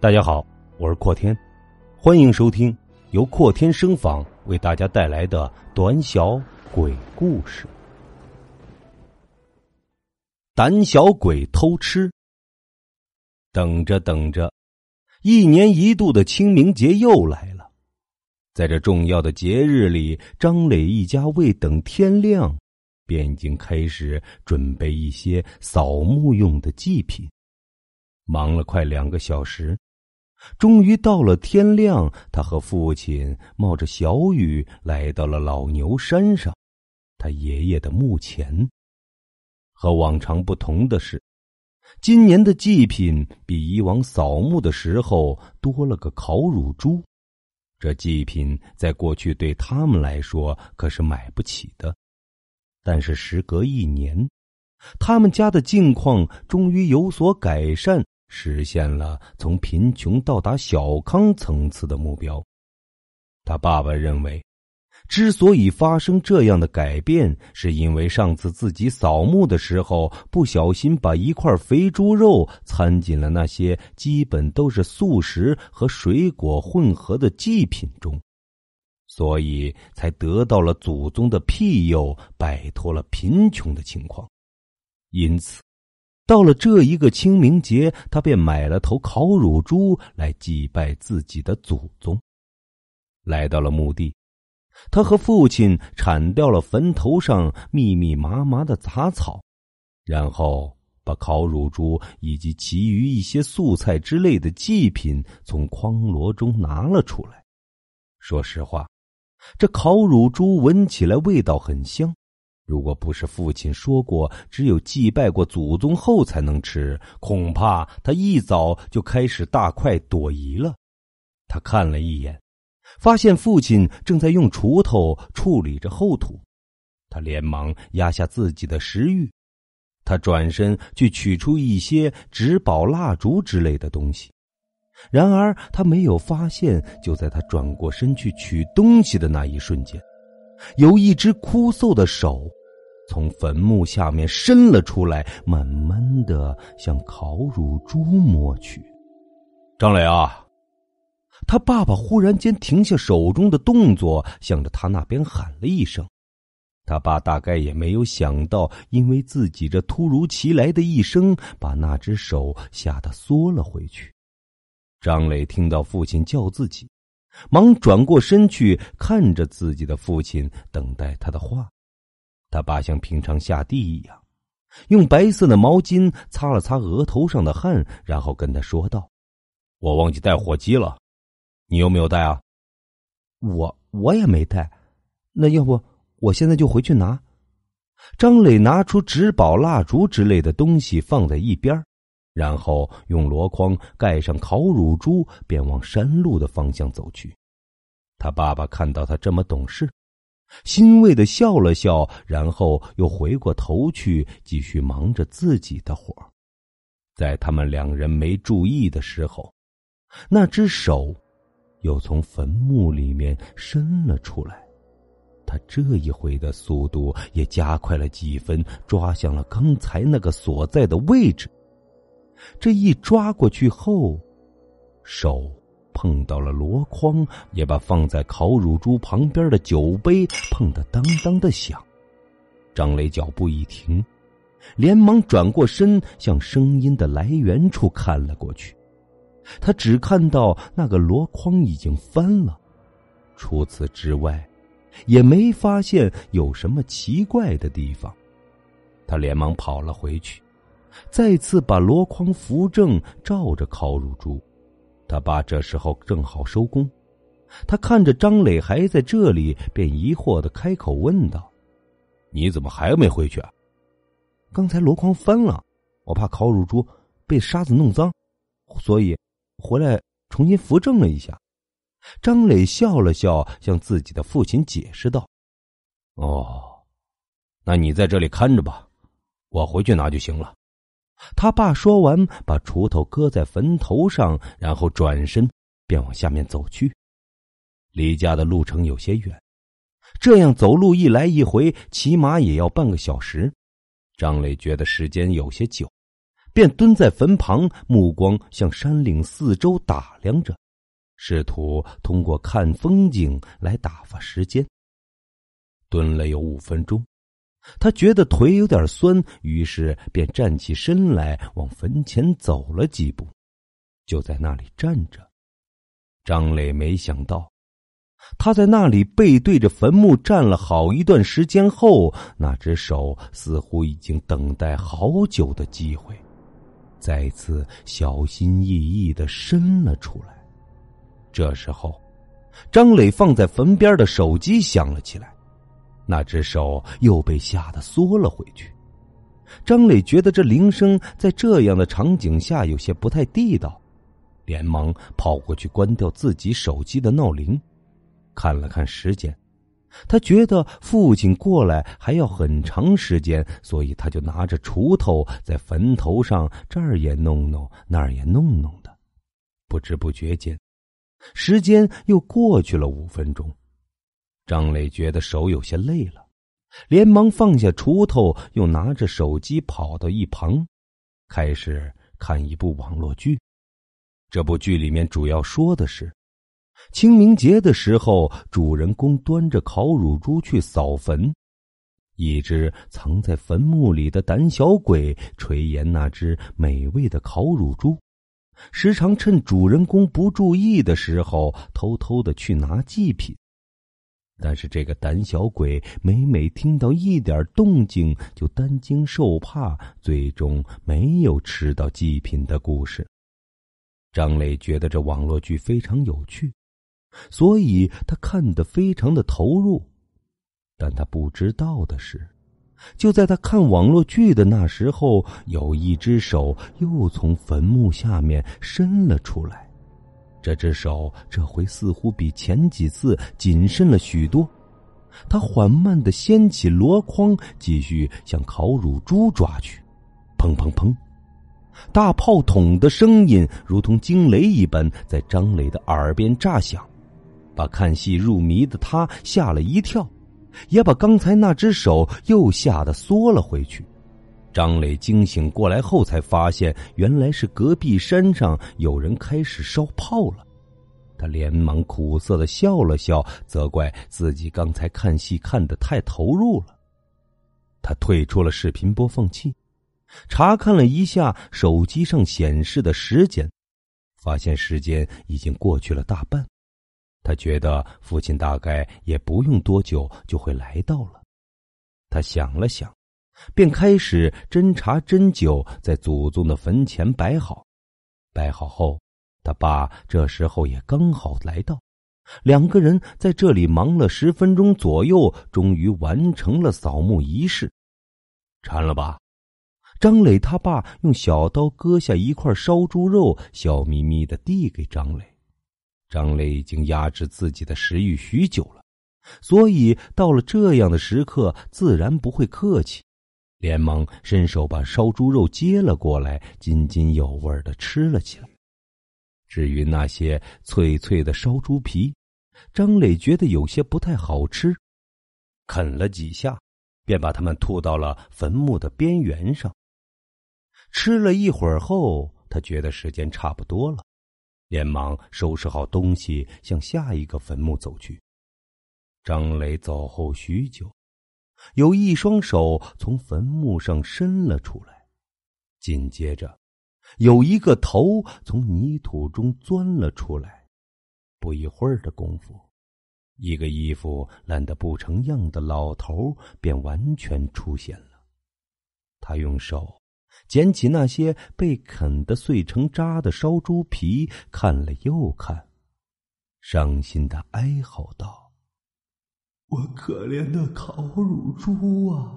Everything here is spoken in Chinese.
大家好，我是阔天，欢迎收听由阔天声访为大家带来的短小鬼故事。胆小鬼偷吃。等着等着，一年一度的清明节又来了。在这重要的节日里，张磊一家未等天亮，便已经开始准备一些扫墓用的祭品，忙了快两个小时。终于到了天亮，他和父亲冒着小雨来到了老牛山上，他爷爷的墓前。和往常不同的是，今年的祭品比以往扫墓的时候多了个烤乳猪。这祭品在过去对他们来说可是买不起的，但是时隔一年，他们家的境况终于有所改善。实现了从贫穷到达小康层次的目标。他爸爸认为，之所以发生这样的改变，是因为上次自己扫墓的时候不小心把一块肥猪肉掺进了那些基本都是素食和水果混合的祭品中，所以才得到了祖宗的庇佑，摆脱了贫穷的情况。因此。到了这一个清明节，他便买了头烤乳猪来祭拜自己的祖宗。来到了墓地，他和父亲铲掉了坟头上密密麻麻的杂草，然后把烤乳猪以及其余一些素菜之类的祭品从筐箩中拿了出来。说实话，这烤乳猪闻起来味道很香。如果不是父亲说过只有祭拜过祖宗后才能吃，恐怕他一早就开始大快朵颐了。他看了一眼，发现父亲正在用锄头处理着后土，他连忙压下自己的食欲。他转身去取出一些纸宝、蜡烛之类的东西，然而他没有发现，就在他转过身去取东西的那一瞬间，有一只枯瘦的手。从坟墓下面伸了出来，慢慢的向烤乳猪摸去。张磊啊，他爸爸忽然间停下手中的动作，向着他那边喊了一声。他爸大概也没有想到，因为自己这突如其来的一声，把那只手吓得缩了回去。张磊听到父亲叫自己，忙转过身去，看着自己的父亲，等待他的话。他爸像平常下地一样，用白色的毛巾擦了擦额头上的汗，然后跟他说道：“我忘记带火机了，你有没有带啊？”“我我也没带，那要不我现在就回去拿。”张磊拿出纸宝、蜡烛之类的东西放在一边，然后用箩筐盖上烤乳猪，便往山路的方向走去。他爸爸看到他这么懂事。欣慰的笑了笑，然后又回过头去继续忙着自己的活在他们两人没注意的时候，那只手又从坟墓里面伸了出来。他这一回的速度也加快了几分，抓向了刚才那个所在的位置。这一抓过去后，手。碰到了箩筐，也把放在烤乳猪旁边的酒杯碰得当当的响。张磊脚步一停，连忙转过身向声音的来源处看了过去。他只看到那个箩筐已经翻了，除此之外，也没发现有什么奇怪的地方。他连忙跑了回去，再次把箩筐扶正，照着烤乳猪。他爸这时候正好收工，他看着张磊还在这里，便疑惑的开口问道：“你怎么还没回去啊？”刚才箩筐翻了，我怕烤乳猪被沙子弄脏，所以回来重新扶正了一下。张磊笑了笑，向自己的父亲解释道：“哦，那你在这里看着吧，我回去拿就行了。”他爸说完，把锄头搁在坟头上，然后转身便往下面走去。离家的路程有些远，这样走路一来一回，起码也要半个小时。张磊觉得时间有些久，便蹲在坟旁，目光向山岭四周打量着，试图通过看风景来打发时间。蹲了有五分钟，他觉得腿有点酸，于是便站起身来，往坟前走了几步，就在那里站着。张磊没想到。他在那里背对着坟墓站了好一段时间后，那只手似乎已经等待好久的机会，再次小心翼翼的伸了出来。这时候，张磊放在坟边的手机响了起来，那只手又被吓得缩了回去。张磊觉得这铃声在这样的场景下有些不太地道，连忙跑过去关掉自己手机的闹铃。看了看时间，他觉得父亲过来还要很长时间，所以他就拿着锄头在坟头上这儿也弄弄，那儿也弄弄的。不知不觉间，时间又过去了五分钟。张磊觉得手有些累了，连忙放下锄头，又拿着手机跑到一旁，开始看一部网络剧。这部剧里面主要说的是。清明节的时候，主人公端着烤乳猪去扫坟，一只藏在坟墓里的胆小鬼垂涎那只美味的烤乳猪，时常趁主人公不注意的时候，偷偷的去拿祭品。但是这个胆小鬼每每听到一点动静，就担惊受怕，最终没有吃到祭品的故事。张磊觉得这网络剧非常有趣。所以他看得非常的投入，但他不知道的是，就在他看网络剧的那时候，有一只手又从坟墓下面伸了出来。这只手这回似乎比前几次谨慎了许多，他缓慢的掀起箩筐，继续向烤乳猪抓去。砰砰砰，大炮筒的声音如同惊雷一般在张磊的耳边炸响。把看戏入迷的他吓了一跳，也把刚才那只手又吓得缩了回去。张磊惊醒过来后，才发现原来是隔壁山上有人开始烧炮了。他连忙苦涩的笑了笑，责怪自己刚才看戏看得太投入了。他退出了视频播放器，查看了一下手机上显示的时间，发现时间已经过去了大半。他觉得父亲大概也不用多久就会来到了。他想了想，便开始斟茶斟酒，在祖宗的坟前摆好。摆好后，他爸这时候也刚好来到，两个人在这里忙了十分钟左右，终于完成了扫墓仪式。馋了吧？张磊他爸用小刀割下一块烧猪肉，笑眯眯的递给张磊。张磊已经压制自己的食欲许久了，所以到了这样的时刻，自然不会客气，连忙伸手把烧猪肉接了过来，津津有味的吃了起来。至于那些脆脆的烧猪皮，张磊觉得有些不太好吃，啃了几下，便把它们吐到了坟墓的边缘上。吃了一会儿后，他觉得时间差不多了。连忙收拾好东西，向下一个坟墓走去。张磊走后许久，有一双手从坟墓上伸了出来，紧接着，有一个头从泥土中钻了出来。不一会儿的功夫，一个衣服烂得不成样的老头便完全出现了。他用手。捡起那些被啃得碎成渣的烧猪皮，看了又看，伤心的哀嚎道：“我可怜的烤乳猪啊！”